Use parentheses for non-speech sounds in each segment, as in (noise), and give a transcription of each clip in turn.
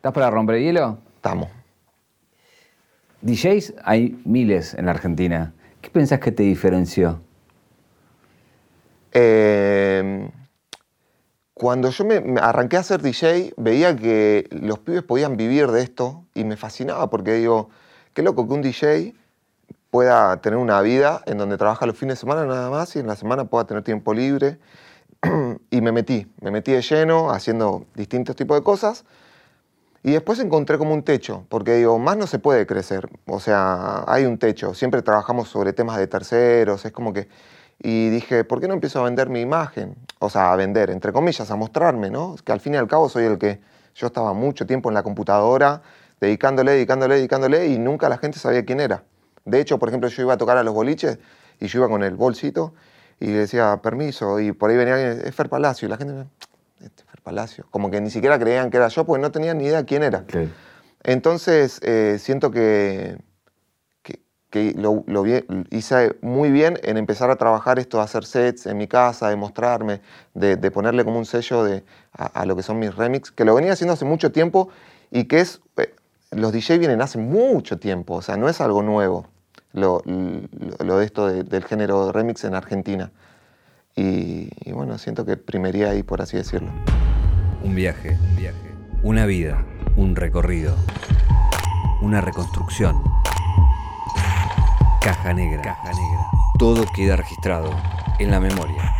¿Estás para romper el hielo? Estamos. DJs hay miles en la Argentina. ¿Qué pensás que te diferenció? Eh, cuando yo me, me arranqué a ser DJ, veía que los pibes podían vivir de esto y me fascinaba porque digo, qué loco que un DJ pueda tener una vida en donde trabaja los fines de semana nada más y en la semana pueda tener tiempo libre. (clears throat) y me metí, me metí de lleno haciendo distintos tipos de cosas. Y después encontré como un techo, porque digo, más no se puede crecer. O sea, hay un techo. Siempre trabajamos sobre temas de terceros, es como que... Y dije, ¿por qué no empiezo a vender mi imagen? O sea, a vender, entre comillas, a mostrarme, ¿no? Que al fin y al cabo soy el que... Yo estaba mucho tiempo en la computadora, dedicándole, dedicándole, dedicándole, y nunca la gente sabía quién era. De hecho, por ejemplo, yo iba a tocar a los boliches y yo iba con el bolsito y le decía, permiso, y por ahí venía alguien, es Fer Palacio, y la gente me Palacio, como que ni siquiera creían que era yo porque no tenían ni idea quién era. Entonces, eh, siento que, que, que lo, lo vi- hice muy bien en empezar a trabajar esto, de hacer sets en mi casa, de mostrarme, de, de ponerle como un sello de, a, a lo que son mis remix, que lo venía haciendo hace mucho tiempo y que es, eh, los DJ vienen hace mucho tiempo, o sea, no es algo nuevo lo, lo- lo de esto de- del género remix en Argentina. Y, y bueno, siento que primería ahí, por así decirlo. Un viaje, un viaje. Una vida, un recorrido. Una reconstrucción. Caja negra. Caja negra. Todo queda registrado en la memoria.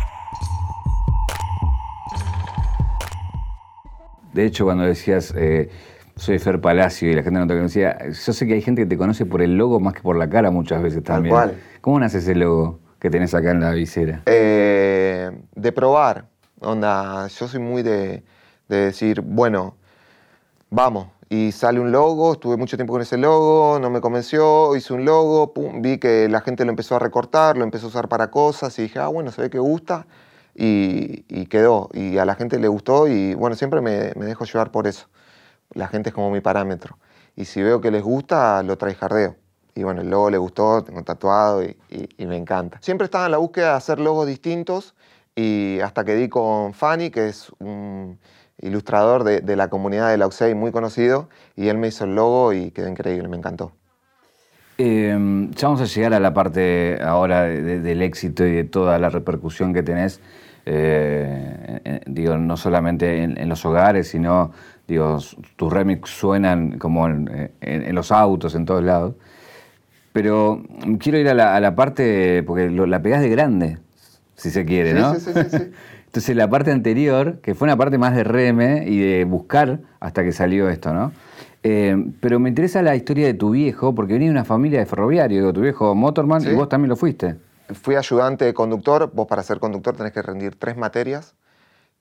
De hecho, cuando decías, eh, soy Fer Palacio y la gente no te conocía, yo sé que hay gente que te conoce por el logo más que por la cara muchas veces Tal también. cual. ¿Cómo nace ese logo que tenés acá en la visera? Eh, de probar. Onda, yo soy muy de, de decir, bueno, vamos. Y sale un logo, estuve mucho tiempo con ese logo, no me convenció, hice un logo, vi que la gente lo empezó a recortar, lo empezó a usar para cosas y dije, ah, bueno, se ve que gusta y, quedó. Y a la gente le gustó y bueno, siempre me, me dejo llevar por eso. La gente es como mi parámetro. Y si veo que les gusta, lo jardeo. Y bueno, el logo le gustó, tengo tatuado y, y- y me encanta. Siempre estaba en la búsqueda de hacer logos distintos y hasta que di con Fanny, que es un ilustrador de, de la comunidad de la UCEI muy conocido, y él me hizo el logo y quedó increíble, me encantó. Eh, ya vamos a llegar a la parte ahora de- de- del éxito y de toda la repercusión que tenés, eh, eh, digo, no solamente en, en los hogares, sino, digo, tus remix suenan como en, en- en los autos, en todos lados. Pero quiero ir a la, a la parte, porque lo- la pegás de grande, si se quiere, Sí, ¿no? sí, sí, sí, sí. (laughs) Entonces la parte anterior, que fue una parte más de reme y de buscar hasta que salió esto, ¿no? Eh, pero me interesa la historia de tu viejo, porque venía de una familia de ferroviario, digo, tu viejo motorman y vos también lo fuiste. Fui ayudante de conductor, vos para ser conductor tenés que rendir tres materias,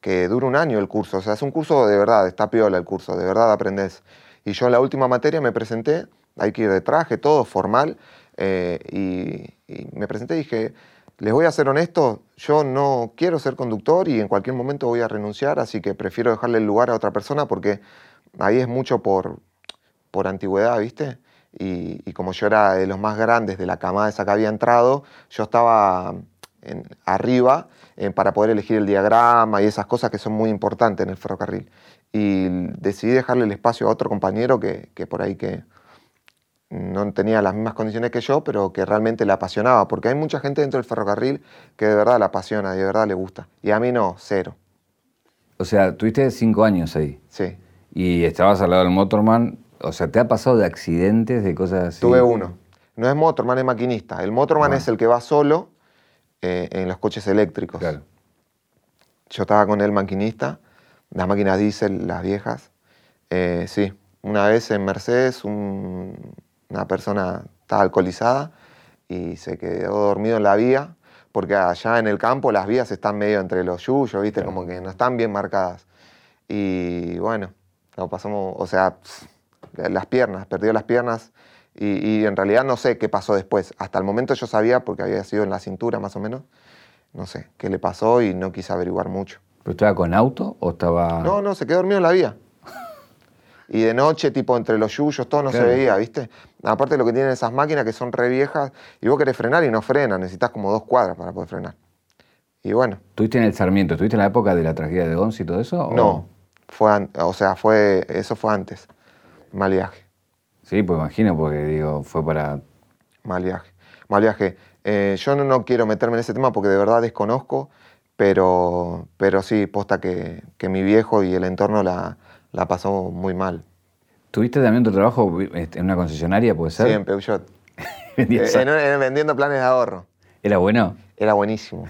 que dura un año el curso, o sea, es un curso de verdad, está piola el curso, de verdad aprendés. Y yo en la última materia me presenté, hay que ir de traje, todo formal, eh, y, y me presenté y dije, les voy a ser honesto, yo no quiero ser conductor y en cualquier momento voy a renunciar, así que prefiero dejarle el lugar a otra persona porque ahí es mucho por, por antigüedad, ¿viste? Y, como yo era de los más grandes de la camada esa que había entrado, yo estaba arriba eh, para poder elegir el diagrama y esas cosas que son muy importantes en el ferrocarril. Y decidí dejarle el espacio a otro compañero que por ahí que no tenía las mismas condiciones que yo, pero que realmente le apasionaba, porque hay mucha gente dentro del ferrocarril que de verdad la apasiona y de verdad le gusta. Y a mí no, cero. O sea, tuviste cinco años ahí Sí. y estabas al lado del motorman. O sea, ¿te ha pasado de accidentes, de cosas así? Tuve uno. No es motorman, es maquinista. El motorman Ah. es el que va solo eh, en los coches eléctricos. Claro. Yo estaba con el maquinista, las máquinas diésel, las viejas. Eh, sí, una vez en Mercedes un- una persona estaba alcoholizada y se quedó dormido en la vía, porque allá en el campo las vías están medio entre los yuyos, ¿viste? Como que no están bien marcadas. Y bueno, lo pasamos, o sea, las piernas, perdió las piernas y, y en realidad no sé qué pasó después. Hasta el momento yo sabía, porque había sido en la cintura más o menos, no sé qué le pasó y no quise averiguar mucho. ¿Pero estaba con auto o estaba...? No, no, se quedó dormido en la vía. (laughs) Y de noche, tipo entre los yuyos, todo no Claro. se veía, ¿viste? Aparte de lo que tienen esas máquinas que son re viejas, y vos querés frenar y no frena, necesitas como dos cuadras para poder frenar. Y bueno, ¿Estuviste en el Sarmiento? ¿Estuviste en la época de la tragedia de Gonz y todo eso? o- no, fue o sea, fue, eso fue antes. Mal viaje, Sí, pues imagino, porque digo, fue para. mal viaje, mal viaje. Eh, yo no, no quiero meterme en ese tema porque de verdad desconozco, pero, pero sí, posta que, que mi viejo y el entorno la, la pasó muy mal. ¿Tuviste también tu trabajo este, en una concesionaria, puede ser? Sí, (laughs) en Peugeot. Eh, en- en- vendiendo planes de ahorro. ¿Era bueno? Era buenísimo.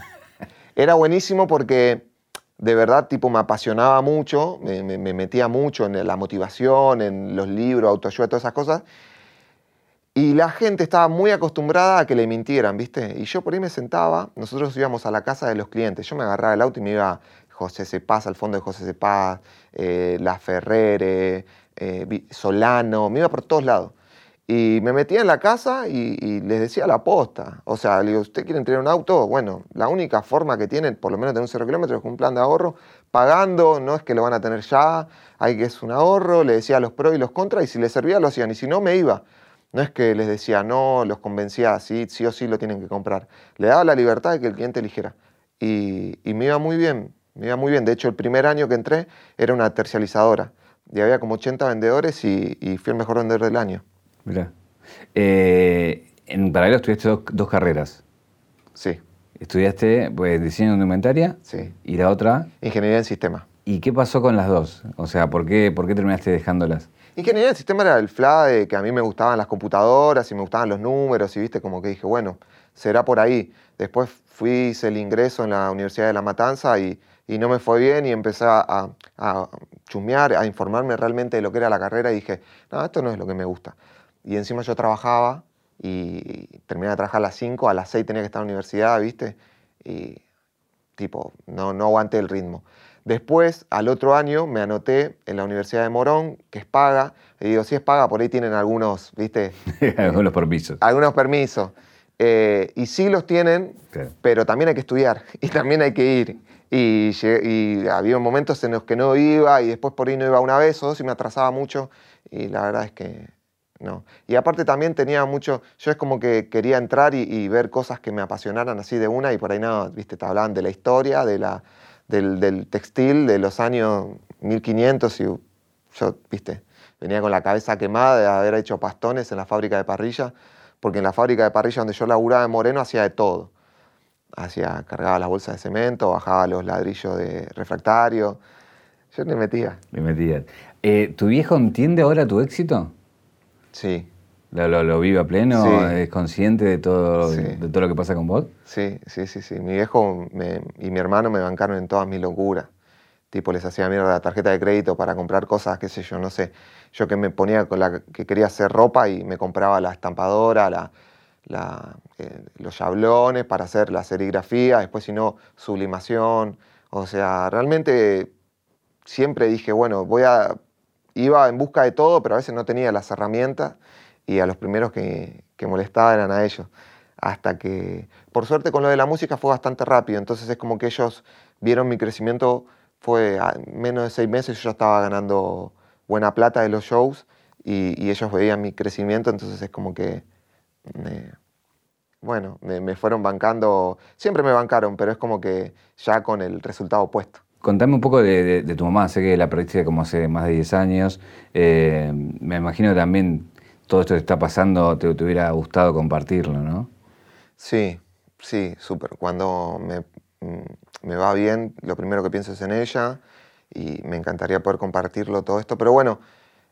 Era buenísimo porque de verdad tipo me apasionaba mucho, me, me- me metía mucho en la motivación, en los libros, autoayuda, todas esas cosas. Y la gente estaba muy acostumbrada a que le mintieran, ¿viste? Y yo por ahí me sentaba, nosotros íbamos a la casa de los clientes, yo me agarraba el auto y me iba José Cepaz, al fondo de José Cepaz, eh, La Ferrere, eh, Solano, me iba por todos lados. Y me metía en la casa y, y les decía la posta. O sea, le digo, ¿usted quiere tener un auto? Bueno, la única forma que tienen, por lo menos tener un cero kilómetros, es un plan de ahorro, pagando, no es que lo van a tener ya, hay que es un ahorro, le decía los pros y los contras, y si les servía lo hacían, y si no, me iba. No es que les decía no, los convencía, sí, sí o sí lo tienen que comprar. Le daba la libertad de que el cliente eligiera. Y, y me iba muy bien, me iba muy bien. De hecho, el primer año que entré era una tercializadora. Y había como 80 vendedores y, y fui el mejor vendedor del año. Mirá. Eh, en paralelo estudiaste dos, dos carreras. Sí, Estudiaste pues, diseño de indumentaria sí. y la otra. Ingeniería en sistema. ¿Y qué pasó con las dos? O sea, ¿por qué, por qué terminaste dejándolas? Ingeniería en sistema era el FLA de que a mí me gustaban las computadoras y me gustaban los números y viste, como que dije, bueno, será por ahí. Después fui, hice el ingreso en la Universidad de La Matanza y, y no me fue bien y empecé a, a chusmear, a informarme realmente de lo que era la carrera y dije, no, esto no es lo que me gusta. Y encima yo trabajaba y terminé de trabajar a las 5, a las 6 tenía que estar en la universidad, viste, y tipo, no, no aguanté el ritmo. Después, al otro año, me anoté en la Universidad de Morón, que es paga. Y digo, si es paga, por ahí tienen algunos, ¿viste? (laughs) Los permisos. algunos permisos. Eh, y sí los tienen, pero también hay que estudiar (laughs) y también hay que ir. Y, y había momentos en los que no iba y después por ahí no iba una vez o dos y me atrasaba mucho. Y la verdad es que no. Y aparte también tenía mucho, yo es como que quería entrar y, y ver cosas que me apasionaran así de una y por ahí no, viste, te hablaban de la historia, de la, del, del textil de los años 1500 y yo, viste, venía con la cabeza quemada de haber hecho pastones en la fábrica de parrilla, porque en la fábrica de parrilla donde yo laburaba en Moreno hacía de todo. Hacía, cargaba las bolsas de cemento, bajaba los ladrillos de refractario. Yo le metía. Le metías. Eh, ¿Tu viejo entiende ahora tu éxito? Sí, ¿Lo, lo, lo vive a pleno? Sí. ¿Es consciente de todo, Sí. de todo lo que pasa con vos? sí, sí, sí, sí. Mi viejo me- y mi hermano me bancaron en todas mis locuras. Tipo, les hacía mierda la tarjeta de crédito para comprar cosas, qué sé yo, no sé. Yo que me ponía con la que quería hacer ropa y me compraba la estampadora, la, eh, los yablones para hacer la serigrafía, después si no, sublimación. O sea, realmente siempre dije, bueno, voy a... Iba en busca de todo, pero a veces no tenía las herramientas y a los primeros que, que molestaba eran a ellos. Hasta que, por suerte con lo de la música fue bastante rápido, entonces es como que ellos vieron mi crecimiento, fue a menos de seis meses yo ya estaba ganando buena plata de los shows y, y ellos veían mi crecimiento, entonces es como que, me- bueno, me, me fueron bancando, siempre me bancaron, pero es como que ya con el resultado opuesto. Contame un poco de, de- de tu mamá, sé que la perdiste como hace más de 10 años. Eh, me imagino que también todo esto que está pasando te, te hubiera gustado compartirlo, ¿no? Sí, sí, súper. Cuando me, mm, me va bien, lo primero que pienso es en ella y me encantaría poder compartirlo todo esto. Pero bueno,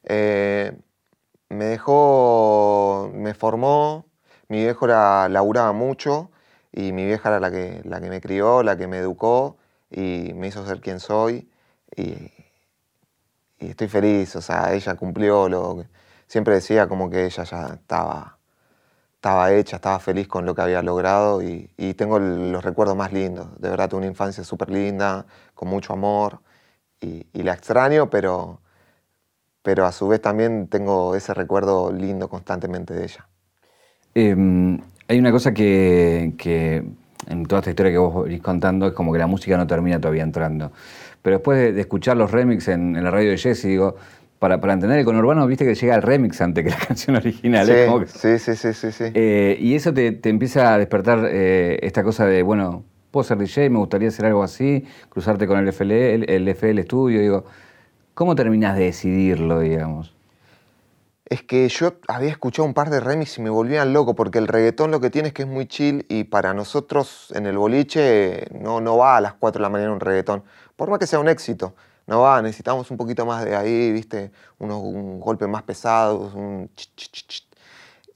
eh, me dejó, me formó, mi viejo era, laburaba mucho y mi vieja era la que, la que me crió, la que me educó y me hizo ser quien soy. Y, y estoy feliz, o sea, ella cumplió lo que siempre decía como que ella ya estaba estaba hecha, estaba feliz con lo que había logrado y, y tengo los recuerdos más lindos. De verdad, tuve una infancia súper linda, con mucho amor y, y la extraño, pero, pero a su vez también tengo ese recuerdo lindo constantemente de ella. Eh, hay una cosa que, que en toda esta historia que vos venís contando es como que la música no termina todavía entrando. Pero después de, de escuchar los remix en, en la radio de Jesse, digo, para, para entender el conurbano, viste que llega el remix antes que la (laughs) canción original. que- Sí, sí, sí, sí, sí. sí. Eh, y eso te, te empieza a despertar eh, esta cosa de, bueno, puedo ser DJ, me gustaría hacer algo así, cruzarte con el FL, el, el FL Studio, digo, ¿Cómo terminas de decidirlo, digamos? Es que yo había escuchado un par de remix y me volvían loco, porque el reggaetón lo que tiene es que es muy chill y para nosotros en el boliche no, no va a las 4 de la mañana un reggaetón, por más que sea un éxito. No va, necesitamos un poquito más de ahí, ¿viste? Unos un golpes más pesados, un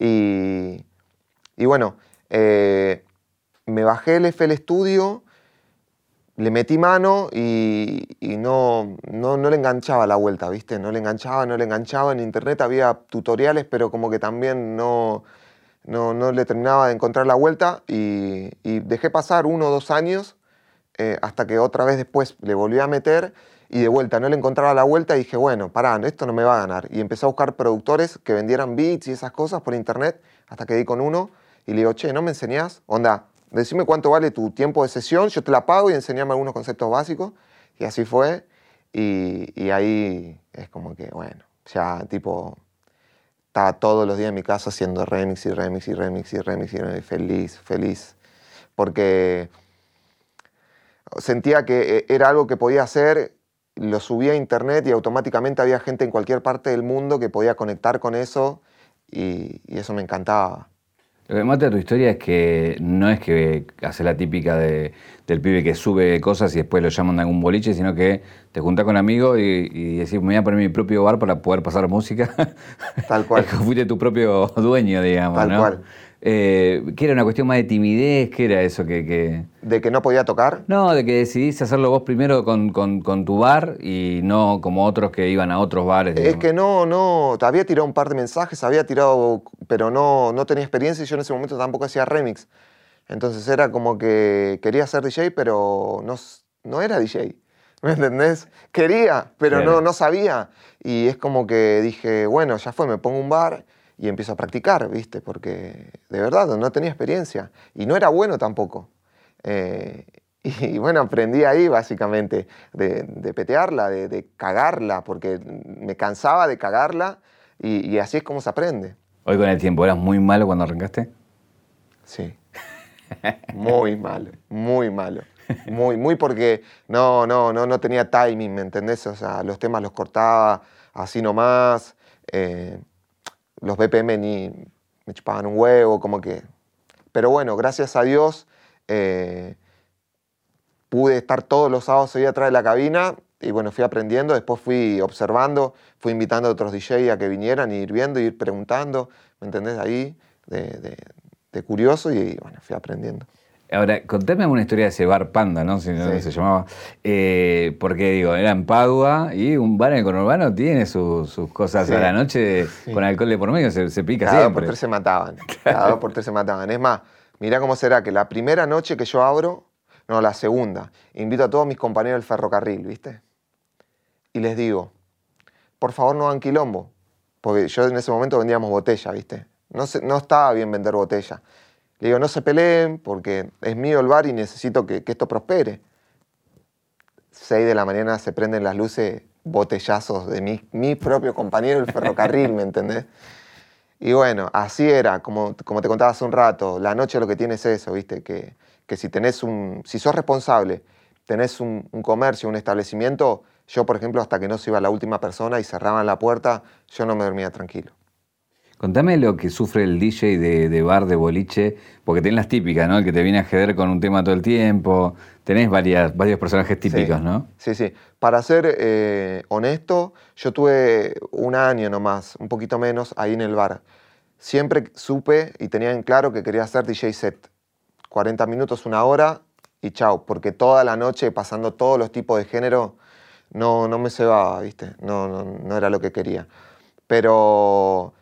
y, y, bueno, eh, me bajé el FL Studio, le metí mano y, no, no, le enganchaba la vuelta, ¿viste? No le enganchaba, no le enganchaba. En internet había tutoriales, pero como que también no, no, le terminaba de encontrar la vuelta y, dejé pasar uno o dos años eh, hasta que otra vez después le volví a meter y de vuelta no le encontraba la vuelta y dije, bueno, pará, esto no me va a ganar. Y empecé a buscar productores que vendieran beats y esas cosas por internet hasta que di con uno y le digo, che, ¿no me enseñás? Onda, decime cuánto vale tu tiempo de sesión, yo te la pago y enseñame algunos conceptos básicos. Y así fue. Y, ahí es como que, bueno, ya tipo, estaba todos los días en mi casa haciendo remix y remix y remix y remix y remix, feliz, feliz. Porque sentía que eh, era algo que podía hacer, lo subía a internet y automáticamente había gente en cualquier parte del mundo que podía conectar con eso y eso me encantaba. Lo que mata tu historia es que no es que hace la típica de, del pibe que sube cosas y después lo llaman a algún boliche, sino que te juntás con amigos y, y decís, me voy a poner mi propio bar para poder pasar música. Tal cual. es (laughs) que fuiste tu propio dueño, digamos. Tal cual. Eh, ¿Qué era una cuestión más de timidez? ¿Qué era eso que, ¿De que no podía tocar? No, de que decidiste hacerlo vos primero con, tu bar y no como otros que iban a otros bares. Es que no, no, te había tirado un par de mensajes, había tirado, pero no, no tenía experiencia y yo en ese momento tampoco hacía remix. Entonces era como que quería ser DJ, pero no, no era DJ. ¿Me entendés? Quería, pero no, no sabía. Y es como que dije, bueno, ya fue, me pongo un bar y empiezo a practicar, ¿viste? Porque de verdad no tenía experiencia y no era bueno tampoco. Eh, (laughs) y, bueno, aprendí ahí básicamente de, petearla, de, cagarla, porque me cansaba de cagarla y, así es como se aprende. Hoy con el tiempo, ¿eras muy malo cuando arrancaste? Sí. Muy (laughs) malo, muy malo. Muy, muy porque no, no, no, no tenía timing, ¿me entendés? O sea, los temas los cortaba así nomás. Eh, los BPM ni me chupaban un huevo, como que... Pero bueno, gracias a Dios eh, pude estar todos los sábados ahí atrás de la cabina y bueno, fui aprendiendo, después fui observando, fui invitando a otros DJ a que vinieran y ir viendo, y ir preguntando, ¿me entendés? Ahí, de, de curioso y bueno, fui aprendiendo. Ahora, contame una historia de ese bar Panda, ¿no? Si se llamaba. Eh, porque, digo, era en Padua y un bar en el conurbano tiene sus cosas a la noche con alcohol de por medio, se, pica Cada siempre. dos por tres se mataban. (laughs) Cada dos por tres se mataban. Es más, mirá cómo será que la primera noche que yo abro, no, la segunda, invito a todos mis compañeros del ferrocarril, ¿viste? Y les digo, por favor no hagan quilombo. Porque yo en ese momento vendíamos botella, ¿viste? No, no estaba bien vender botella. Le digo, no se peleen porque es mío el bar y necesito que, esto prospere. Seis de la mañana se prenden las luces, botellazos de mi, mi propio compañero el ferrocarril, ¿me entendés? Y bueno, así era, como, como te contaba hace un rato, la noche lo que tiene es eso, ¿viste? Que, que si tenés un, si sos responsable, tenés un, un, comercio, un establecimiento, yo por ejemplo hasta que no se iba la última persona y cerraban la puerta, yo no me dormía tranquilo. Contame lo que sufre el DJ de, bar, de boliche, porque tenés las típicas, ¿no? El que te viene a jeder con un tema todo el tiempo. Tenés varias, varios personajes típicos, ¿no? Sí, sí. Para ser eh, honesto, yo tuve un año nomás, un poquito menos, ahí en el bar. Siempre supe y tenía en claro que quería hacer DJ set. 40 minutos, una hora y chao, porque toda la noche pasando todos los tipos de género no, no me cebaba, ¿viste? No, no, no era lo que quería. Pero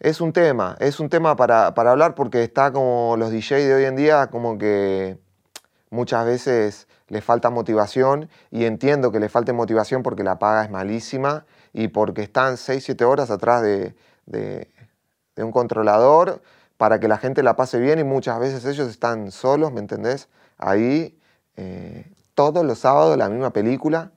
es un tema, es un tema para, hablar porque está como los DJs de hoy en día como que muchas veces les falta motivación y entiendo que les falte motivación porque la paga es malísima y porque están 6, 7 horas atrás de, un controlador para que la gente la pase bien y muchas veces ellos están solos, ¿me entendés? Ahí eh, todos los sábados la misma película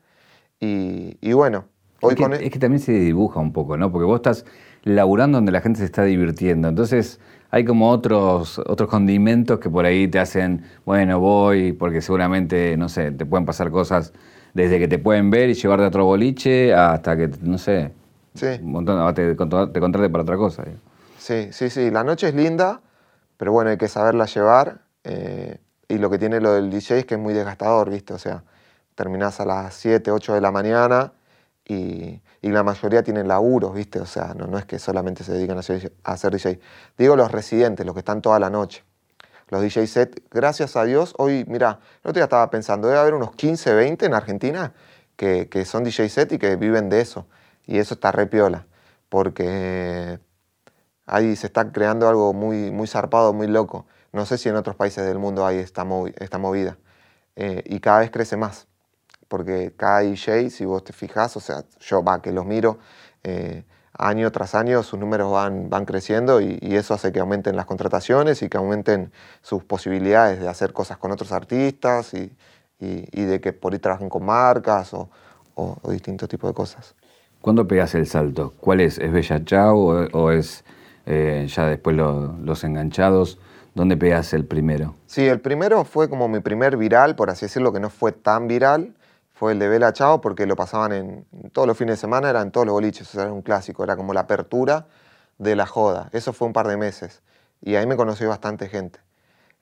y, bueno, hoy con... Es que también se dibuja un poco, ¿no? Porque vos estás laburando donde la gente se está divirtiendo. Entonces hay como otros, otros condimentos que por ahí te hacen, bueno, voy, porque seguramente, no sé, te pueden pasar cosas desde que te pueden ver y llevarte a otro boliche hasta que, no sé, Sí. un montón, te, te contrate para otra cosa. digo. Sí, sí, sí. La noche es linda, pero bueno, hay que saberla llevar. eh, y lo que tiene lo del DJ es que es muy desgastador, ¿viste? O sea, terminás a las 7, 8 de la mañana y, la mayoría tienen laburos, ¿viste? O sea, no, no es que solamente se dedican a hacer, a hacer DJ. Digo los residentes, los que están toda la noche. Los DJ set, gracias a Dios, hoy, mira, el otro día estaba pensando, debe haber unos 15, 20 en Argentina que, que son DJ set y que viven de eso. Y eso está re piola, porque ahí se está creando algo muy, muy zarpado, muy loco. No sé si en otros países del mundo hay esta movida. Eh, y cada vez crece más, porque cada DJ, si vos te fijas, o sea, yo va, que los miro, eh, año tras año sus números van, van creciendo y, y eso hace que aumenten las contrataciones y que aumenten sus posibilidades de hacer cosas con otros artistas y, y- y de que por ahí trabajen con marcas o, o- o distintos tipos de cosas. ¿Cuándo pegas el salto? ¿Cuál es? ¿Es Bella Chao o, o es eh, ya después lo- los enganchados? ¿Dónde pegas el primero? Sí, el primero fue como mi primer viral, por así decirlo, que no fue tan viral. Fue el de Bella Chao porque lo pasaban en, todos los fines de semana, eran todos los boliches, o era un clásico, era como la apertura de la joda. Eso fue un par de meses y ahí me conoció bastante gente.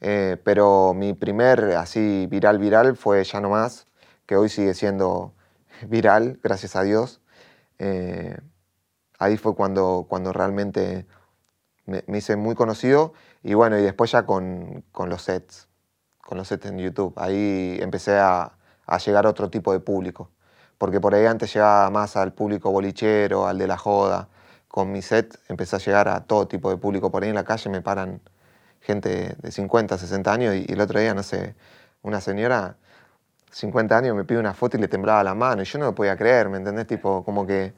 Eh, pero mi primer así viral, viral fue Ya No Más, que hoy sigue siendo (laughs) viral, gracias a Dios. Eh, ahí fue cuando, cuando realmente me, me hice muy conocido y bueno, y después ya con, con los sets, con los sets en YouTube. Ahí empecé a, a llegar a otro tipo de público, porque por ahí antes llegaba más al público bolichero, al de la joda. Con mi set empecé a llegar a todo tipo de público. Por ahí en la calle me paran gente de 50, 60 años y, el otro día, no sé, una señora 50 años me pide una foto y le temblaba la mano y yo no lo podía creer, ¿me entendés? Tipo, como que,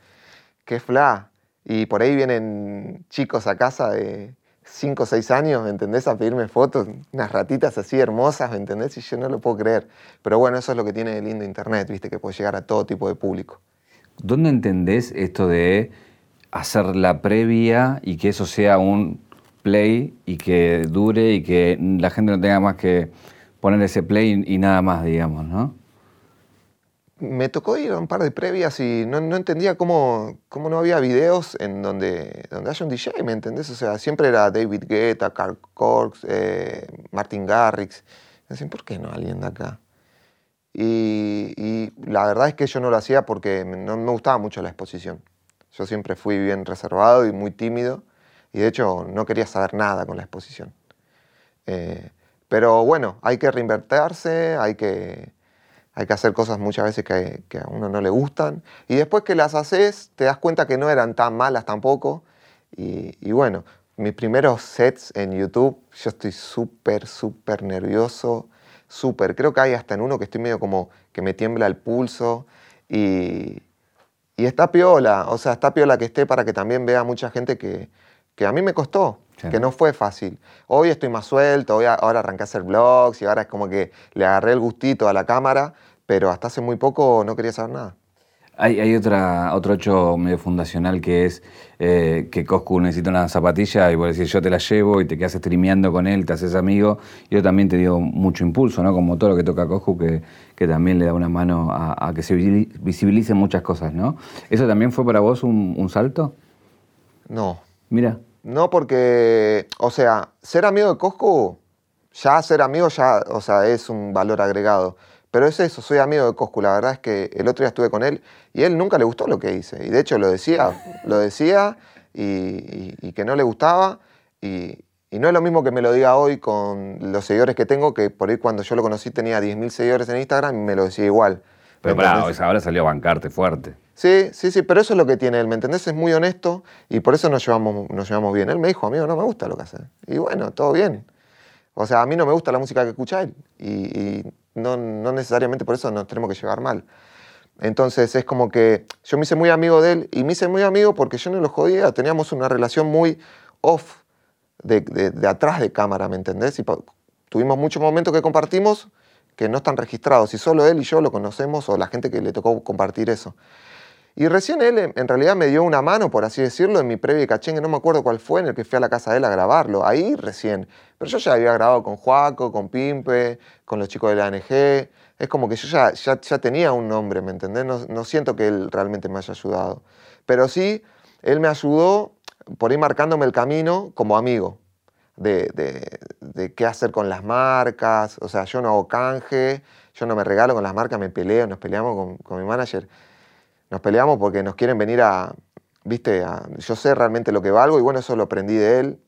qué fla. Y por ahí vienen chicos a casa de 5 o 6 años, ¿me entendés? A pedirme fotos, unas ratitas así hermosas, ¿me entendés? Y yo no lo puedo creer. Pero bueno, eso es lo que tiene de lindo Internet, ¿viste? Que puede llegar a todo tipo de público. ¿Dónde entendés esto de hacer la previa y que eso sea un play y que dure y que la gente no tenga más que poner ese play y, nada más, digamos, ¿no? Me tocó ir a un par de previas y no, no entendía cómo, cómo no había videos en donde, donde haya un DJ, ¿me entendés? O sea, siempre era David Guetta, Carl Cox, eh, Martin Garrix. Me decían, ¿por qué no alguien de acá? Y, y la verdad es que yo no lo hacía porque no me gustaba mucho la exposición. Yo siempre fui bien reservado y muy tímido y de hecho no quería saber nada con la exposición. Eh, pero bueno, hay que reinvertirse, hay que, hay que hacer cosas muchas veces que, a uno no le gustan. Y después que las haces, te das cuenta que no eran tan malas tampoco. Y, y bueno, mis primeros sets en YouTube, yo estoy súper, súper nervioso. Súper. Creo que hay hasta en uno que estoy medio como que me tiembla el pulso. Y, y está piola. O sea, está piola que esté para que también vea mucha gente que, que a mí me costó. Sí. Que no fue fácil. Hoy estoy más suelto, hoy a- ahora arranqué a hacer vlogs y ahora es como que le agarré el gustito a la cámara, pero hasta hace muy poco no quería saber nada. Hay, hay otra, otro hecho medio fundacional que es eh, que Coscu necesita una zapatilla y vos decís yo te la llevo y te quedas streameando con él, te haces amigo. Y eso también te dio mucho impulso, ¿no? Como todo lo que toca Coscu, que, que también le da una mano a, a que se visi- visibilicen muchas cosas, ¿no? ¿Eso también fue para vos un, un salto? No, Mira, no porque, o sea, ser amigo de Coscu, ya ser amigo ya, o sea, es un valor agregado. Pero es eso, soy amigo de Coscu. La verdad es que el otro día estuve con él y él nunca le gustó lo que hice. Y de hecho lo decía, (laughs) lo decía y, y- y que no le gustaba. Y, y no es lo mismo que me lo diga hoy con los seguidores que tengo, que por ahí cuando yo lo conocí tenía 10.000 seguidores en Instagram y me lo decía igual. pero ahora salió a bancarte fuerte. Sí, sí, sí, pero eso es lo que tiene él, ¿me entendés? Es muy honesto y por eso nos llevamos, nos llevamos bien. Él me dijo, amigo, no me gusta lo que hace. Y bueno, todo bien. O sea, a mí no me gusta la música que escucha él y, y no, no necesariamente por eso nos tenemos que llevar mal. Entonces es como que yo me hice muy amigo de él y me hice muy amigo porque yo no lo jodía, teníamos una relación muy off, de, de- de atrás de cámara, ¿me entendés? Y tuvimos muchos momentos que compartimos que no están registrados y solo él y yo lo conocemos o la gente que le tocó compartir eso. Y recién él en- realidad me dio una mano, por así decirlo, en mi previa cachengue, no me acuerdo cuál fue, en el que fui a la casa de él a grabarlo, ahí recién. Pero yo ya había grabado con Juaco, con Pimpe, con los chicos de la ANG. es como que yo ya, ya, ya tenía un nombre, ¿me entendés? No, no, siento que él realmente me haya ayudado. Pero sí, él me ayudó por ir marcándome el camino como amigo. De, de, de, qué hacer con las marcas, o sea, yo no hago canje, yo no me regalo con las marcas, me peleo, nos peleamos con, con mi manager, nos peleamos porque nos quieren venir a, viste, a, yo sé realmente lo que valgo y bueno, eso lo aprendí de él,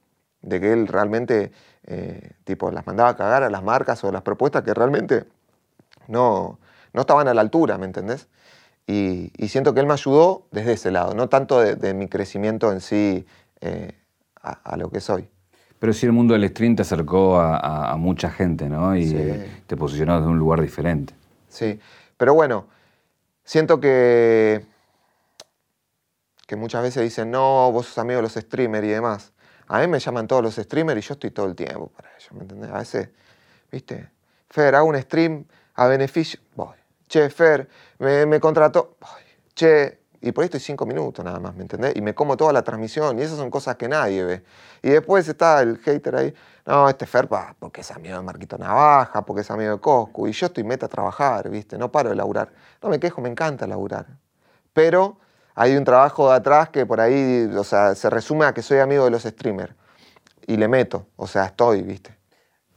de que él realmente, eh, tipo, las mandaba a cagar a las marcas o las propuestas que realmente no, no estaban a la altura, ¿me entendés? Y, y, siento que él me ayudó desde ese lado, no tanto de, de mi crecimiento en sí eh, a, a, lo que soy. Pero sí el mundo del stream te acercó a, mucha gente, ¿no? Y sí. te posicionó desde un lugar diferente. Sí, pero bueno, siento que, que muchas veces dicen, no, vos sos amigo de los streamers y demás. A mí me llaman todos los streamers y yo estoy todo el tiempo para ellos, ¿me entendés? A veces, viste, Fer, hago un stream a beneficio, voy. Che, Fer, me, me contrató, voy. Che, y por ahí estoy cinco minutos nada más, ¿me entendés? Y me como toda la transmisión y esas son cosas que nadie ve. Y después está el hater ahí, no, este Fer, pa, porque es amigo de Marquito Navaja, porque es amigo de Coscu, y yo estoy meta a trabajar, ¿viste? No paro de laburar. No me quejo, me encanta laburar. Pero hay un trabajo de atrás que por ahí, o sea, se resume a que soy amigo de los streamers. Y le meto, o sea, estoy, ¿viste?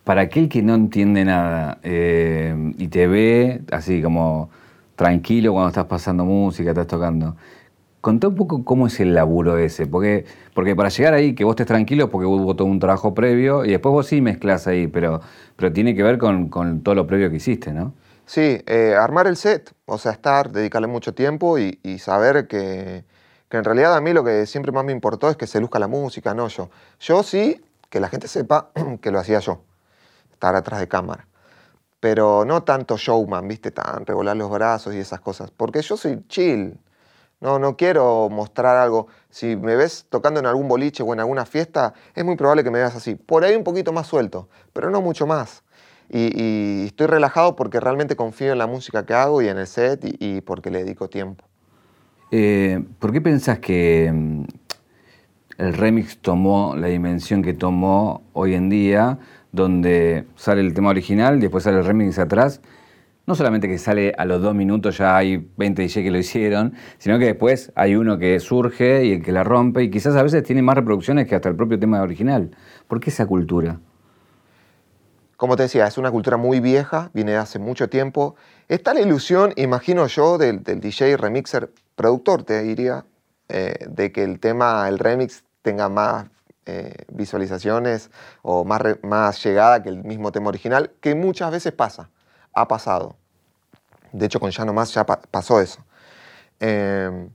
Para aquel que no entiende nada eh, y te ve así como tranquilo cuando estás pasando música, estás tocando, contá un poco cómo es el laburo ese, porque, porque para llegar ahí, que vos estés tranquilo, porque hubo todo un trabajo previo y después vos sí mezclas ahí, pero, pero tiene que ver con, con todo lo previo que hiciste, ¿no? Sí, eh, armar el set, o sea, estar, dedicarle mucho tiempo y, saber que, que, en realidad a mí lo que siempre más me importó es que se luzca la música, no yo. Yo sí, que la gente sepa (clears throat) que lo hacía yo, estar atrás de cámara. Pero no tanto showman, viste, tan revolar los brazos y esas cosas, porque yo soy chill. No, no quiero mostrar algo. Si me ves tocando en algún boliche o en alguna fiesta, es muy probable que me veas así. Por ahí un poquito más suelto, pero no mucho más. Y, estoy relajado porque realmente confío en la música que hago y en el set y, y porque le dedico tiempo. Eh, ¿Por qué pensás que mm, el remix tomó la dimensión que tomó hoy en día, donde sale el tema original, después sale el remix atrás? No solamente que sale a los dos minutos ya hay 20 DJ que lo hicieron, sino que después hay uno que surge y el que la rompe y quizás a veces tiene más reproducciones que hasta el propio tema original. ¿Por qué esa cultura? como te decía, es una cultura muy vieja, viene de hace mucho tiempo. Está la ilusión, imagino yo, del, del DJ remixer productor, te diría, eh, de que el tema, el remix, tenga más eh, visualizaciones o más, más llegada que el mismo tema original, que muchas veces pasa, ha pasado. De hecho, con Ya No Más ya pa pasó eso. Eh,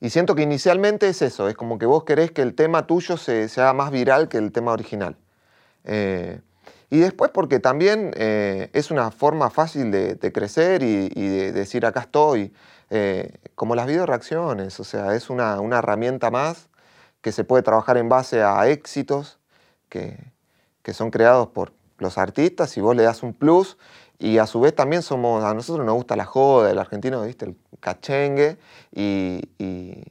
y siento que inicialmente es eso, es como que vos querés que el tema tuyo se, se haga más viral que el tema original. Eh, y después porque también eh, es una forma fácil de, crecer y, de decir acá estoy, como las video reacciones, o sea, es una, una, herramienta más que se puede trabajar en base a éxitos que, que, son creados por los artistas y vos le das un plus y a su vez también somos, a nosotros nos gusta la joda, el argentino, viste, el cachengue y, y,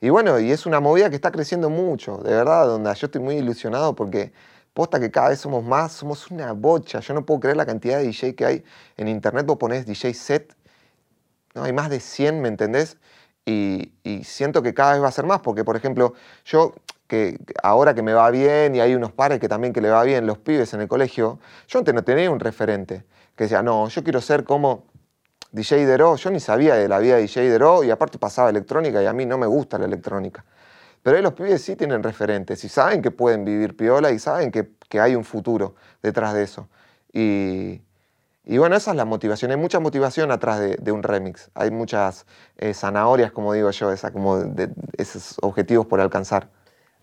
y bueno, y es una movida que está creciendo mucho, de verdad, donde yo estoy muy ilusionado porque posta que cada vez somos más, somos una bocha. Yo no puedo creer la cantidad de DJ que hay en internet. Vos ponés DJ set, ¿no? hay más de 100, ¿me entendés? Y, y, siento que cada vez va a ser más, porque por ejemplo, yo que ahora que me va bien y hay unos pares que también que le va bien, los pibes en el colegio, yo antes no tenía un referente que decía, no, yo quiero ser como DJ Dero, yo ni sabía de la vida de DJ Dero y aparte pasaba electrónica y a mí no me gusta la electrónica. Pero ahí los pibes sí tienen referentes y saben que pueden vivir piola y saben que, que hay un futuro detrás de eso. Y, y, bueno, esa es la motivación. Hay mucha motivación atrás de, de un remix. Hay muchas eh, zanahorias, como digo yo, esa, como de, esos objetivos por alcanzar.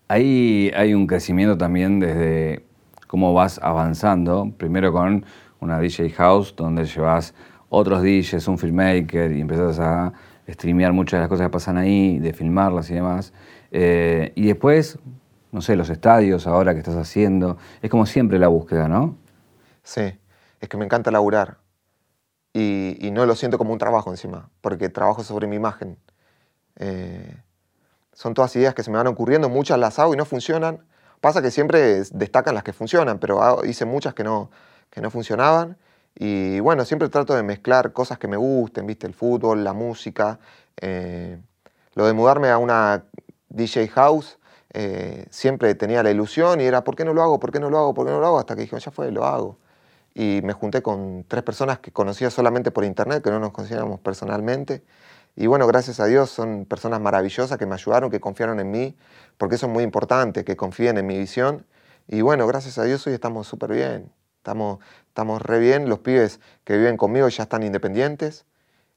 Ahí hay un crecimiento también desde cómo vas avanzando. Primero con una DJ House, donde llevas otros DJs, un filmmaker y empezás a streamear muchas de las cosas que pasan ahí, de filmarlas y demás. Eh, y después, no sé, los estadios ahora que estás haciendo. Es como siempre la búsqueda, ¿no? Sí, es que me encanta laburar. Y, no lo siento como un trabajo encima, porque trabajo sobre mi imagen. Eh, son todas ideas que se me van ocurriendo, muchas las hago y no funcionan. Pasa que siempre destacan las que funcionan, pero hice muchas que no, que no funcionaban. Y bueno, siempre trato de mezclar cosas que me gusten, ¿viste? El fútbol, la música. eh, lo de mudarme a una DJ house, eh, siempre tenía la ilusión y era, ¿por qué no lo hago? ¿Por qué no lo hago? ¿Por qué no lo hago? Hasta que dije, ya fue, lo hago. Y me junté con tres personas que conocía solamente por internet, que no nos conocíamos personalmente. Y bueno, gracias a Dios son personas maravillosas que me ayudaron, que confiaron en mí, porque eso es muy importante, que confíen en mi visión. Y bueno, gracias a Dios hoy estamos súper bien. Estamos, estamos re bien. Los pibes que viven conmigo ya están independientes.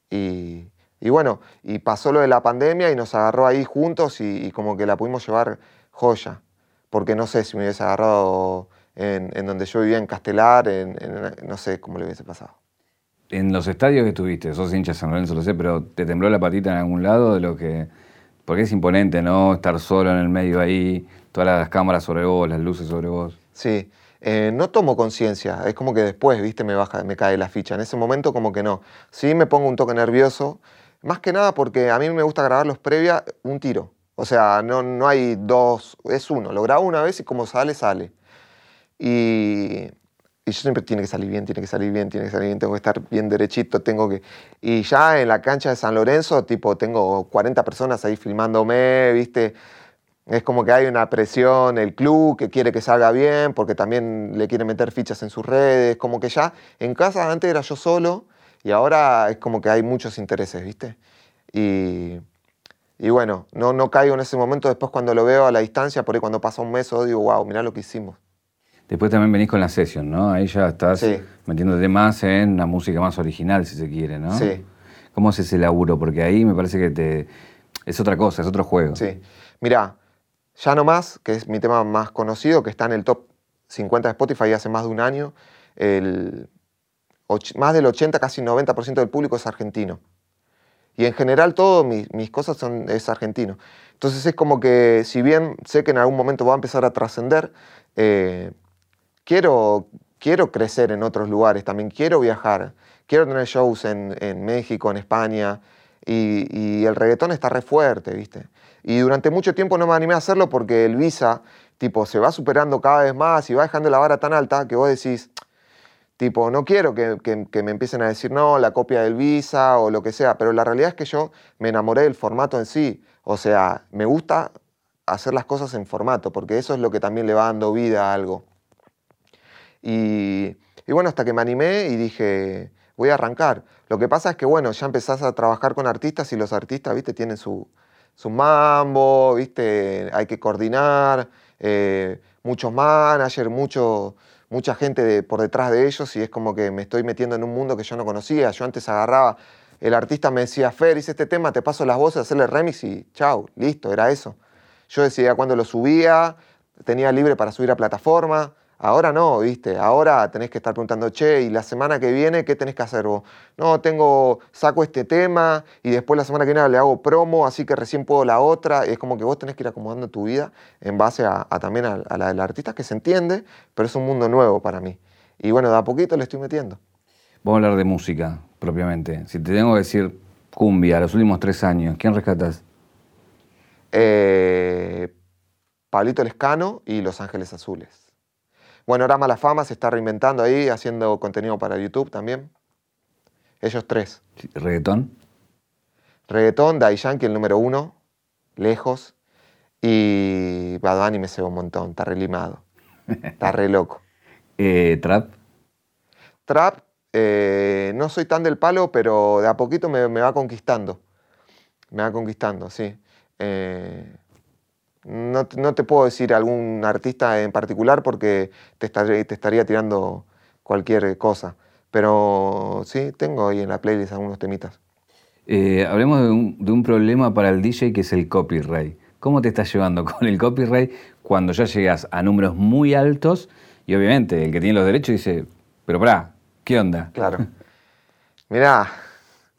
Y, y bueno, y pasó lo de la pandemia y nos agarró ahí juntos y, y como que la pudimos llevar joya. Porque no sé si me hubiese agarrado en, en donde yo vivía en Castelar, en, en- no sé cómo le hubiese pasado. En los estadios que estuviste, sos hincha de San Lorenzo, lo sé, pero ¿te tembló la patita en algún lado de lo que...? Porque es imponente, ¿no? Estar solo en el medio ahí, todas las cámaras sobre vos, las luces sobre vos. Sí, eh, no tomo conciencia, es como que después, viste, me baja, me cae la ficha. En ese momento como que no. Sí me pongo un toque nervioso, más que nada porque a mí me gusta grabarlos previa un tiro. O sea, no, no hay dos, es uno. Lo grabo una vez y como sale, sale. Y, y yo siempre tiene que salir bien, tiene que salir bien, tiene que salir bien, tengo que estar bien derechito, tengo que... Y ya en la cancha de San Lorenzo, tipo, tengo 40 personas ahí filmándome, viste, es como que hay una presión, el club que quiere que salga bien, porque también le quiere meter fichas en sus redes, como que ya en casa antes era yo solo y ahora es como que hay muchos intereses, ¿viste? Y, y bueno, no, no caigo en ese momento, después cuando lo veo a la distancia, por ahí cuando pasa un mes, digo, wow, mirá lo que hicimos. Después también venís con la session, ¿no? Ahí ya estás Sí. metiéndote más en una música más original, si se quiere, ¿no? Sí. ¿Cómo es ese laburo? Porque ahí me parece que te... es otra cosa, es otro juego. Sí. Mirá, Ya No Más, que es mi tema más conocido, que está en el top 50 de Spotify hace más de un año, el och- más del 80, casi 90% del público es argentino. Y en general todo mis, mis cosas son, es argentino. Entonces es como que si bien sé que en algún momento va a empezar a trascender, eh, quiero, quiero crecer en otros lugares también, quiero viajar, quiero tener shows en, en México, en España, y, y el reggaetón está re fuerte, ¿viste? Y durante mucho tiempo no me animé a hacerlo porque el Visa, tipo, se va superando cada vez más y va dejando la vara tan alta que vos decís, tipo, no quiero que, que- que me empiecen a decir, no, la copia del Visa o lo que sea, pero la realidad es que yo me enamoré del formato en sí, o sea, me gusta hacer las cosas en formato, porque eso es lo que también le va dando vida a algo. Y, bueno, hasta que me animé y dije, voy a arrancar. Lo que pasa es que, bueno, ya empezás a trabajar con artistas y los artistas, viste, tienen su, su mambo, viste, hay que coordinar, eh, muchos managers, mucho, mucha gente de- por detrás de ellos y es como que me estoy metiendo en un mundo que yo no conocía. Yo antes agarraba, el artista me decía, Fer, hice este tema, te paso las voces, hacerle remix y chau, listo, era eso. Yo decidía cuándo lo subía, tenía libre para subir a plataforma. Ahora no, ¿viste? Ahora tenés que estar preguntando, che, ¿y la semana que viene qué tenés que hacer vos? No, tengo, saco este tema y después la semana que viene le hago promo, así que recién puedo la otra. Y es como que vos tenés que ir acomodando tu vida en base a, a también a, a la del artista, que se entiende, pero es un mundo nuevo para mí. Y bueno, de a poquito le estoy metiendo. Vamos a hablar de música, propiamente. Si te tengo que decir cumbia, los últimos tres años, ¿quién rescatas? Eh, Pablito Lescano y Los Ángeles Azules. Bueno, ahora Mala Fama se está reinventando ahí, haciendo contenido para YouTube también. Ellos tres. ¿Reggaetón? Reggaetón, Daddy Yankee, el número uno, lejos. Y Bad Bunny me ceba un montón, está re limado. Está re loco. (laughs) Eh, ¿Trap? Trap, eh, no soy tan del palo, pero de a poquito me, me va conquistando. Me va conquistando, sí. Eh, no, te- no te puedo decir algún artista en particular porque te estaría, te estaría tirando cualquier cosa. Pero sí, tengo ahí en la playlist algunos temitas. Eh, hablemos de un, de un problema para el DJ que es el copyright. ¿Cómo te estás llevando (laughs) con el copyright cuando ya llegas a números muy altos y obviamente el que tiene los derechos dice, pero pará, ¿qué onda? Claro. (laughs) Mirá,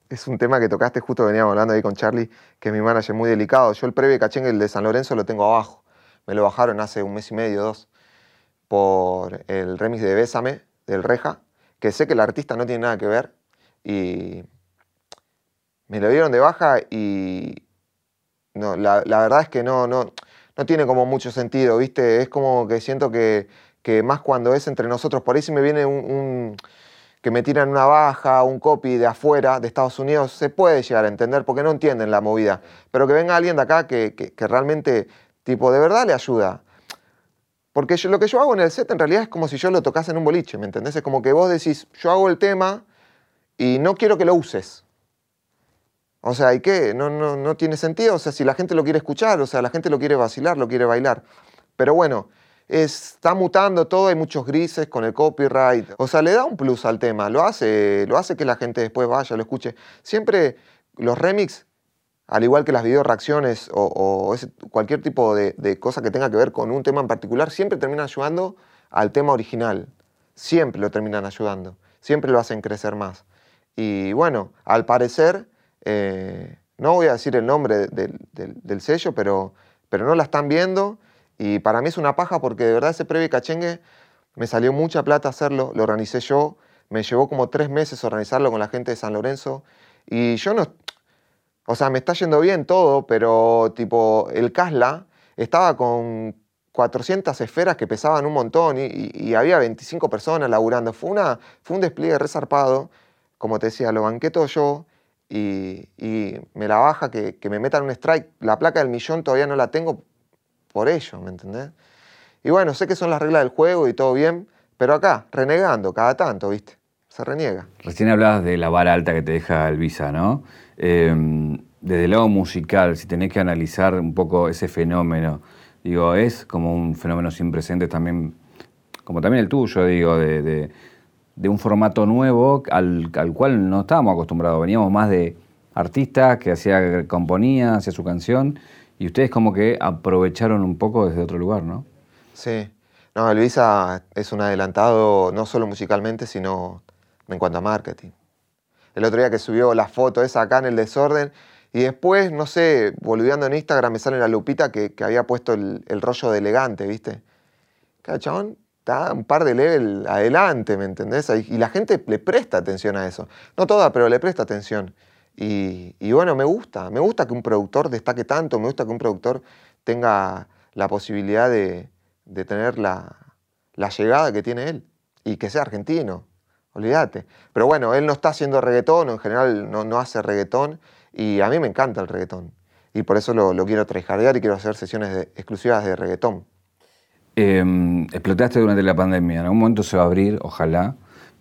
es un tema que tocaste, justo veníamos hablando ahí con Charlie, que es mi manager muy delicado. Yo el previo cachengue, el de San Lorenzo, lo tengo abajo. Me lo bajaron hace un mes y medio, dos, por el remix de Bésame, del Reja, que sé que el artista no tiene nada que ver. Y me lo dieron de baja y no, la, verdad es que no, no, no tiene como mucho sentido, ¿viste? Es como que siento que, que más cuando es entre nosotros, por ahí si me viene un- que me tiran una baja, un copy de afuera, de Estados Unidos, se puede llegar a entender porque no entienden la movida. Pero que venga alguien de acá que, que, realmente, tipo, de verdad le ayuda. Porque lo que yo hago en el set en realidad es como si yo lo tocase en un boliche, ¿me entendés? Es como que vos decís, yo hago el tema y no quiero que lo uses. O sea, ¿y qué? No, no, no tiene sentido. O sea, si la gente lo quiere escuchar, o sea, la gente lo quiere vacilar, lo quiere bailar. Pero bueno, está mutando todo, hay muchos grises con el copyright. O sea, le da un plus al tema, lo hace, lo hace que la gente después vaya, lo escuche. Siempre los remix, al igual que las video reacciones o, cualquier tipo de, de, cosa que tenga que ver con un tema en particular, siempre terminan ayudando al tema original. Siempre lo terminan ayudando. Siempre lo hacen crecer más. Y bueno, al parecer, eh, no voy a decir el nombre del, sello, pero, pero no la están viendo y para mí es una paja porque de verdad ese previo cachengue me salió mucha plata hacerlo, lo organicé yo, me llevó como tres meses organizarlo con la gente de San Lorenzo y yo no, o sea, me está yendo bien todo, pero tipo el Casla estaba con 400 esferas que pesaban un montón y, había 25 personas laburando. Fue, una, fue un despliegue resarpado, como te decía, lo banqué todo yo y, me la baja que, que me metan un strike. La placa del millón todavía no la tengo por ello, ¿me entendés? Y bueno, sé que son las reglas del juego y todo bien, pero acá, renegando cada tanto, ¿viste? Se reniega. Recién hablabas de la vara alta que te deja el Visa, ¿no? Em, desde el lado musical, si tenés que analizar un poco ese fenómeno, digo, es como un fenómeno sin presentes también, como también el tuyo, digo, de, un formato nuevo al, al, cual no estábamos acostumbrados. Veníamos más de artistas que hacía, componía, hacía su canción, y ustedes como que aprovecharon un poco desde otro lugar, ¿no? Sí. No, Luisa es un adelantado no solo musicalmente, sino en cuanto a marketing. El otro día que subió la foto esa acá en el desorden, y después, no sé, volviendo en Instagram me sale la lupita que, había puesto el, rollo de elegante, ¿viste? Cada chabón está un par de level adelante, ¿me entendés? Y la gente le presta atención a eso. No toda, pero le presta atención. Y, bueno, me gusta, me gusta que un productor destaque tanto, me gusta que un productor tenga la posibilidad de, tener la, llegada que tiene él y que sea argentino, olvídate. Pero bueno, él no está haciendo reggaetón, en general no, hace reggaetón y a mí me encanta el reggaetón y por eso lo, quiero trajardear y quiero hacer sesiones exclusivas de reggaetón. Em, explotaste durante la pandemia, en algún momento se va a abrir, ojalá,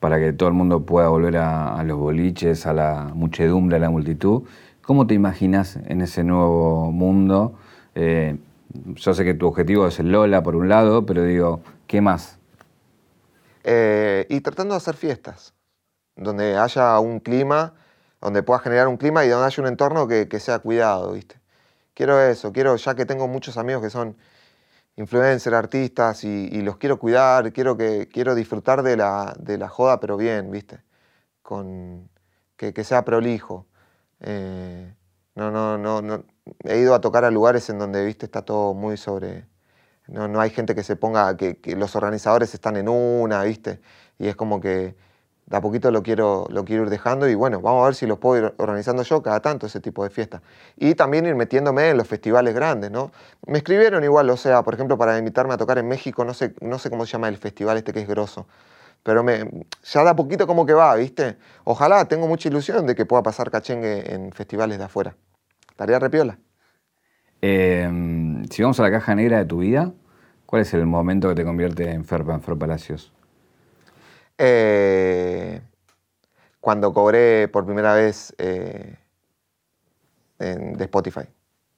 para que todo el mundo pueda volver a, los boliches, a la muchedumbre, a la multitud. ¿Cómo te imaginas en ese nuevo mundo? Eh, yo sé que tu objetivo es el Lola, por un lado, pero digo, ¿qué más? Eh, y tratando de hacer fiestas, donde haya un clima, donde pueda generar un clima y donde haya un entorno que, que sea cuidado, ¿viste? Quiero eso, quiero, ya que tengo muchos amigos que son influencers, artistas y, los quiero cuidar, quiero, que, quiero disfrutar de la, de la joda, pero bien, ¿viste? Con, que, que sea prolijo. Eh, no, no, no, no, he ido a tocar a lugares en donde, ¿viste? Está todo muy sobre... No, no hay gente que se ponga, que, que los organizadores están en una, ¿viste? Y es como que de a poquito lo quiero, lo quiero ir dejando y bueno, vamos a ver si los puedo ir organizando yo cada tanto ese tipo de fiestas. Y también ir metiéndome en los festivales grandes, ¿no? Me escribieron igual, o sea, por ejemplo, para invitarme a tocar en México, no sé, no sé cómo se llama el festival este que es grosso, pero me, ya da poquito como que va, ¿viste? Ojalá, tengo mucha ilusión de que pueda pasar cachengue en festivales de afuera. Tarea repiola. Eh, si vamos a la caja negra de tu vida, ¿cuál es el momento que te convierte en Fer, en Fer Palacios? Eh, cuando cobré por primera vez eh, de Spotify,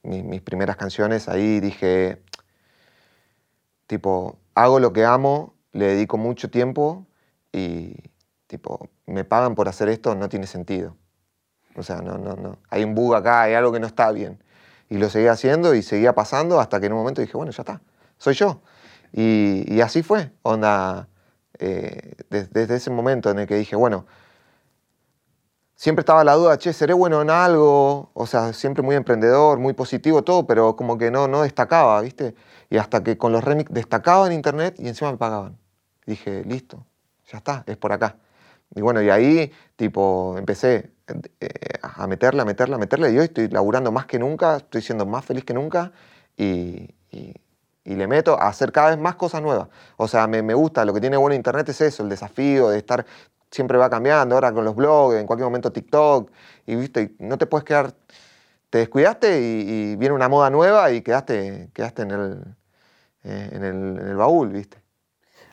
mis, primeras canciones, ahí dije, tipo, hago lo que amo, le dedico mucho tiempo y, tipo, me pagan por hacer esto, no tiene sentido. O sea, no, no, no. Hay un bug acá, hay algo que no está bien. Y lo seguía haciendo y seguía pasando hasta que en un momento dije, bueno, ya está, soy yo. Y, y así fue, onda eh, desde, ese momento en el que dije, bueno, siempre estaba la duda, che, seré bueno en algo, o sea, siempre muy emprendedor, muy positivo, todo, pero como que no, no destacaba, ¿viste? Y hasta que con los remix destacaba en internet y encima me pagaban. Dije, listo, ya está, es por acá. Y bueno, y ahí, tipo, empecé eh, a meterla, a meterla, a meterla, y hoy estoy laburando más que nunca, estoy siendo más feliz que nunca, y y le meto a hacer cada vez más cosas nuevas. O sea, me, me, gusta, lo que tiene bueno Internet es eso, el desafío de estar siempre va cambiando, ahora con los blogs, en cualquier momento TikTok, y viste, no te puedes quedar, te descuidaste y, viene una moda nueva y quedaste, quedaste en, el, eh, en, el, en el baúl, viste.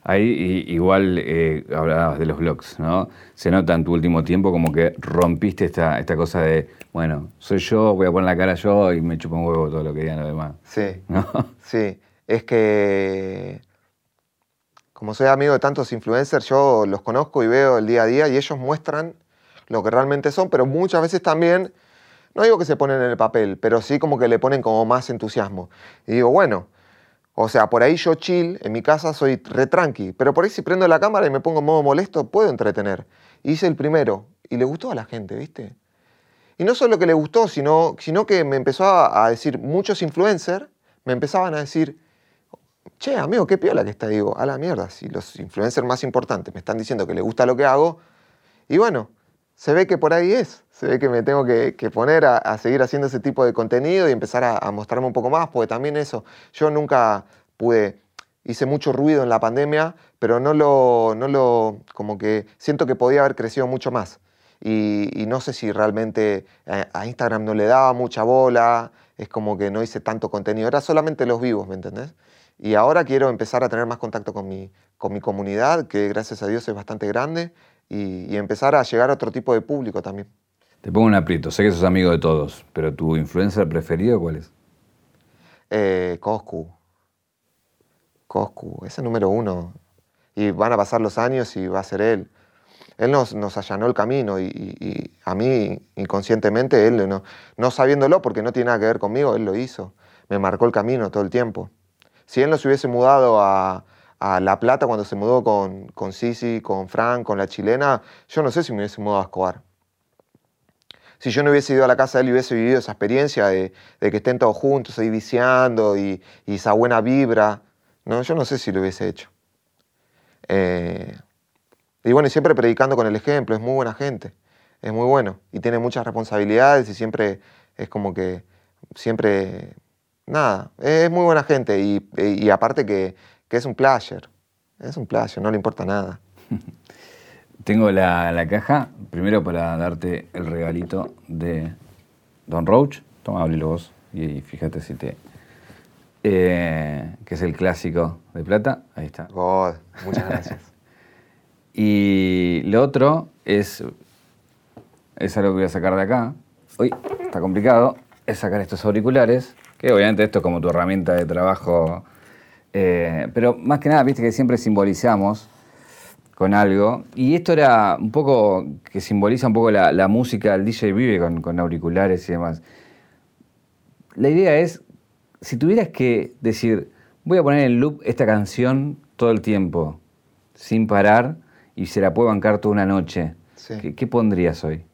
Ahí igual eh, hablabas de los blogs, ¿no? Se nota en tu último tiempo como que rompiste esta, esta cosa de, bueno, soy yo, voy a poner la cara yo y me chupa un huevo todo lo que digan los demás. Sí, sí. Es que, como soy amigo de tantos influencers, yo los conozco y veo el día a día y ellos muestran lo que realmente son, pero muchas veces también, no digo que se ponen en el papel, pero sí como que le ponen como más entusiasmo. Y digo, bueno, o sea, por ahí yo chill, en mi casa soy re tranqui, pero por ahí si prendo la cámara y me pongo en modo molesto, puedo entretener. Hice el primero y le gustó a la gente, ¿viste? Y no solo que le gustó, sino, sino que me empezó a, decir, muchos influencers me empezaban a decir, che, amigo, qué piola que está. Digo, a la mierda, si los influencers más importantes me están diciendo que le gusta lo que hago, y bueno, se ve que por ahí es. Se ve que me tengo que, poner a, seguir haciendo ese tipo de contenido y empezar a, mostrarme un poco más, porque también eso, yo nunca pude, hice mucho ruido en la pandemia, pero no lo, no lo, como que siento que podía haber crecido mucho más. Y, no sé si realmente a, a, Instagram no le daba mucha bola, es como que no hice tanto contenido, era solamente los vivos, ¿me entendés? Y ahora quiero empezar a tener más contacto con mi, con mi comunidad, que gracias a Dios es bastante grande, y, empezar a llegar a otro tipo de público también. Te pongo un aprieto, sé que sos amigo de todos, pero ¿tu influencer preferido cuál es? Eh, Coscu. Coscu, ese número uno. Y van a pasar los años y va a ser él. Él nos, nos allanó el camino y, a mí inconscientemente, él no, no sabiéndolo porque no tiene nada que ver conmigo, él lo hizo. Me marcó el camino todo el tiempo. Si él nos hubiese mudado a, La Plata cuando se mudó con, Sisi, con Frank, con la chilena, yo no sé si me hubiese mudado a Escobar. Si yo no hubiese ido a la casa de él y hubiese vivido esa experiencia de, que estén todos juntos ahí viciando y, esa buena vibra, no, yo no sé si lo hubiese hecho. Eh, y bueno, siempre predicando con el ejemplo, es muy buena gente, es muy bueno y tiene muchas responsabilidades y siempre es como que, siempre, nada, es muy buena gente y aparte que que es un player. Es un player, no le importa nada. (laughs) Tengo la, caja, primero para darte el regalito de Don Roach. Toma, abrilo vos y, fíjate si te... Eh, que es el clásico de plata. Ahí está. God, muchas gracias. (laughs) y lo otro es, es algo que voy a sacar de acá. Uy, está complicado. Es sacar estos auriculares, que obviamente esto es como tu herramienta de trabajo eh, pero más que nada, viste que siempre simbolizamos con algo. Y esto era un poco que simboliza un poco la, música, el DJ vive con, auriculares y demás. La idea es, si tuvieras que decir, voy a poner en loop esta canción todo el tiempo, sin parar, y se la puedo bancar toda una noche, ¿qué, pondrías hoy?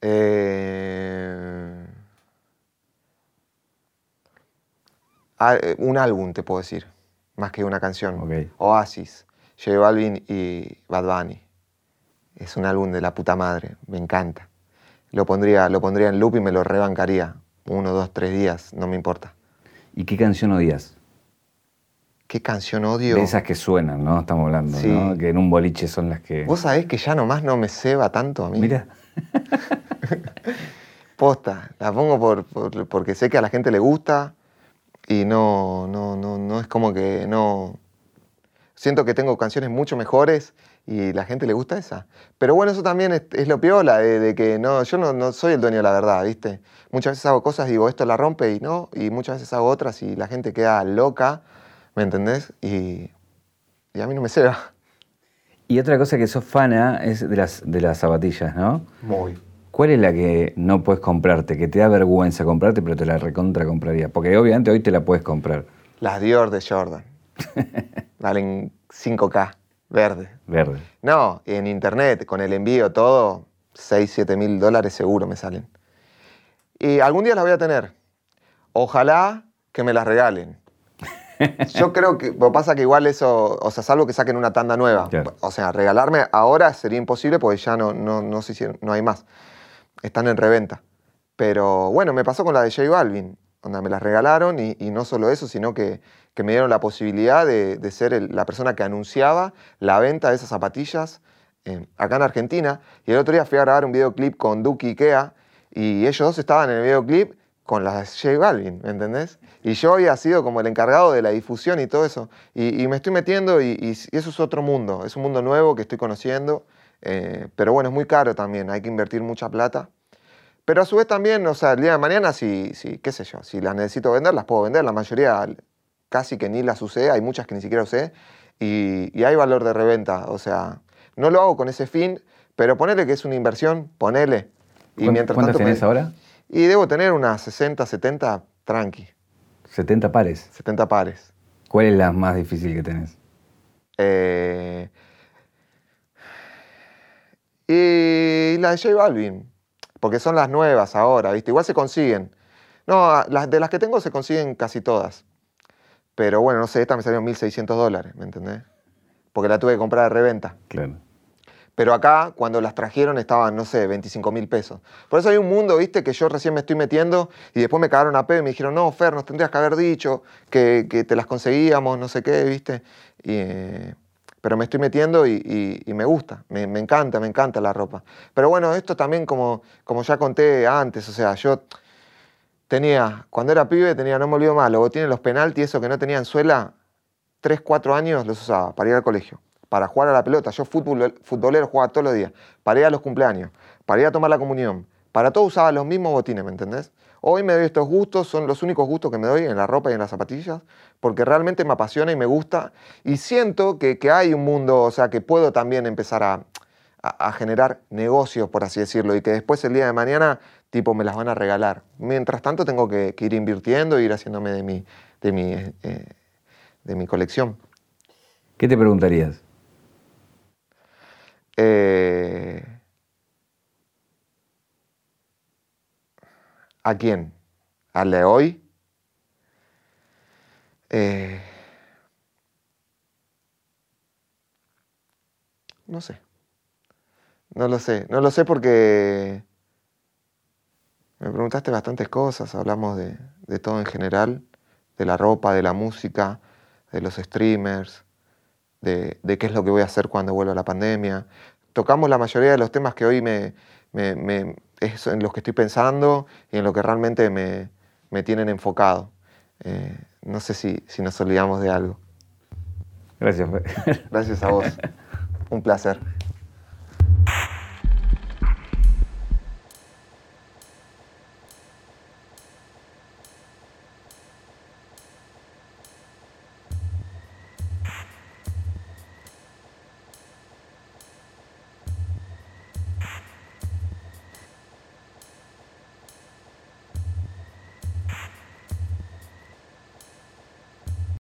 Eh, un álbum, te puedo decir más que una canción. Oasis, J Balvin y Bad Bunny. Es un álbum de la puta madre, me encanta. Lo pondría, lo pondría en loop y me lo rebancaría. Uno, dos, tres días, no me importa. ¿Y qué canción odias? ¿Qué canción odio? De esas que suenan, ¿no? Estamos hablando, ¿no? Que en un boliche son las que... Vos sabés que ya nomás no me ceba tanto a mí. Mira. (laughs) Posta, la pongo por, porque sé que a la gente le gusta, y no, no, no, no es como que no... Siento que tengo canciones mucho mejores y la gente le gusta esa. Pero bueno, eso también es, lo piola, de, que no, yo no, no, soy el dueño de la verdad, ¿viste? Muchas veces hago cosas, digo, esto la rompe y no, y muchas veces hago otras y la gente queda loca, ¿me entendés? Y, y a mí no me ceba. Y otra cosa que sos fana es de las, de las zapatillas, ¿no? Muy. ¿Cuál es la que no puedes comprarte, que te da vergüenza comprarte, pero te la recontra compraría? Porque obviamente hoy te la puedes comprar. Las Dior de Jordan. (laughs) Valen 5K, verde. Verde. No, en internet, con el envío, todo, 6, 7 mil dólares seguro me salen. Y algún día las voy a tener. Ojalá que me las regalen. (laughs) Yo creo que lo pasa que igual eso, o sea, salvo que saquen una tanda nueva. O sea, regalarme ahora sería imposible porque ya no, no, no, no hay más están en reventa. Pero bueno, me pasó con la de J Balvin, donde me las regalaron y, no solo eso, sino que, me dieron la posibilidad de, ser la persona que anunciaba la venta de esas zapatillas eh, acá en Argentina. Y el otro día fui a grabar un videoclip con Duki Ikea y ellos dos estaban en el videoclip con la J Balvin, ¿me entendés? Y yo había sido como el encargado de la difusión y todo eso. Y, me estoy metiendo y, eso es otro mundo, es un mundo nuevo que estoy conociendo. Eh, pero bueno, es muy caro también, hay que invertir mucha plata. Pero a su vez también, o sea, el día de mañana, si, si, qué sé yo, si las necesito vender, las puedo vender. La mayoría casi que ni las usé, hay muchas que ni siquiera usé. Y, y hay valor de reventa, o sea, no lo hago con ese fin, pero ponele que es una inversión, ponele. Y mientras ¿Cuántas tenés ahora? Y debo tener unas 60, 70, tranqui. 70 pares. 70 pares. ¿Cuál es la más difícil que tenés? Eh, y la de J Balvin, porque son las nuevas ahora, ¿viste? Igual se consiguen. No, las, de las que tengo se consiguen casi todas. Pero bueno, no sé, esta me salió 1.600 dólares, ¿me entendés? Porque la tuve que comprar de reventa. Claro. Pero acá, cuando las trajeron, estaban, no sé, 25 mil pesos. Por eso hay un mundo, viste, que yo recién me estoy metiendo y después me cagaron a pedo y me dijeron, no, Fer, nos tendrías que haber dicho que, te las conseguíamos, no sé qué, viste. Eh, pero me estoy metiendo y, me gusta, me, encanta, me encanta la ropa. Pero bueno, esto también, como, como ya conté antes, o sea, yo tenía, cuando era pibe, tenía, no me olvido más, luego tiene los penaltis, eso que no tenían suela, 3, 4 años los usaba para ir al colegio para jugar a la pelota. Yo fútbol, futbolero jugaba todos los días, para ir a los cumpleaños, para ir a tomar la comunión. Para todo usaba los mismos botines, ¿me entendés? Hoy me doy estos gustos, son los únicos gustos que me doy en la ropa y en las zapatillas, porque realmente me apasiona y me gusta. Y siento que, hay un mundo, o sea, que puedo también empezar a, generar negocios, por así decirlo, y que después el día de mañana, tipo, me las van a regalar. Mientras tanto, tengo que, ir invirtiendo e ir haciéndome de mi, de mi, eh, de mi colección. ¿Qué te preguntarías? Eh, ¿A quién? ¿Al de hoy? Eh, no sé. No lo sé. No lo sé porque me preguntaste bastantes cosas. Hablamos de, de todo en general. De la ropa, de la música, de los streamers, de, qué es lo que voy a hacer cuando vuelva la pandemia. Tocamos la mayoría de los temas que hoy me, es en los que estoy pensando y en lo que realmente me, tienen enfocado. Eh, no sé si, si nos olvidamos de algo. Gracias. Gracias a vos. (laughs) Un placer.